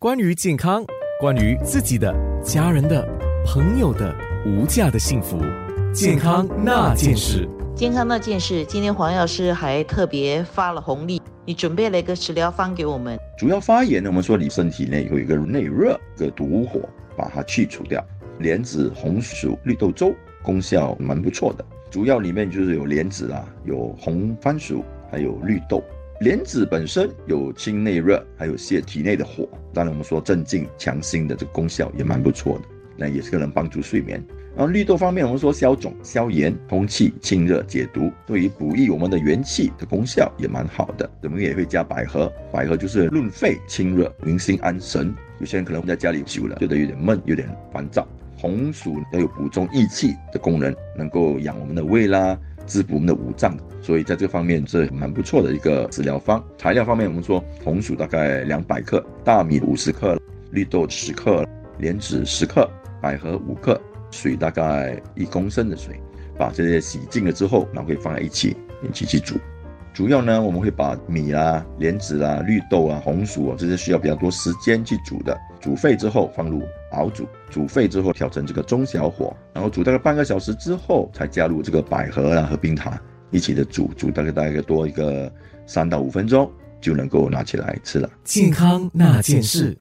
关于健康，关于自己的、家人的、朋友的无价的幸福，健康那件事。健康那件事，今天黄药师还特别发了红利，你准备了一个食疗方给我们。主要发炎呢，我们说你身体内有一个内热的毒火，把它去除掉。莲子红薯绿豆粥功效蛮不错的，主要里面就是有莲子啊，有红番薯，还有绿豆。莲子本身有清内热，还有泻体内的火。当然，我们说镇静强心的这个功效也蛮不错的，那也是能帮助睡眠。然后绿豆方面，我们说消肿、消炎、通气、清热、解毒，对于补益我们的元气的功效也蛮好的。我们也会加百合，百合就是润肺清热、宁心安神。有些人可能在家里久了，觉得有点闷、有点烦躁。红薯要有补中益气的功能，能够养我们的胃啦，滋补我们的五脏，所以在这方面是蛮不错的一个治疗方。材料方面，我们说红薯大概两百克，大米五十克，绿豆十克，莲子十克，百合五克，水大概一公升的水，把这些洗净了之后，然后可以放在一起一起去煮。主要呢，我们会把米啊、莲子啊、绿豆啊、红薯啊这些需要比较多时间去煮的，煮沸之后放入熬煮，煮沸之后调成这个中小火，然后煮大概半个小时之后，才加入这个百合啊和冰糖一起的煮，煮大概大概多一个三到五分钟就能够拿起来吃了。健康那件事。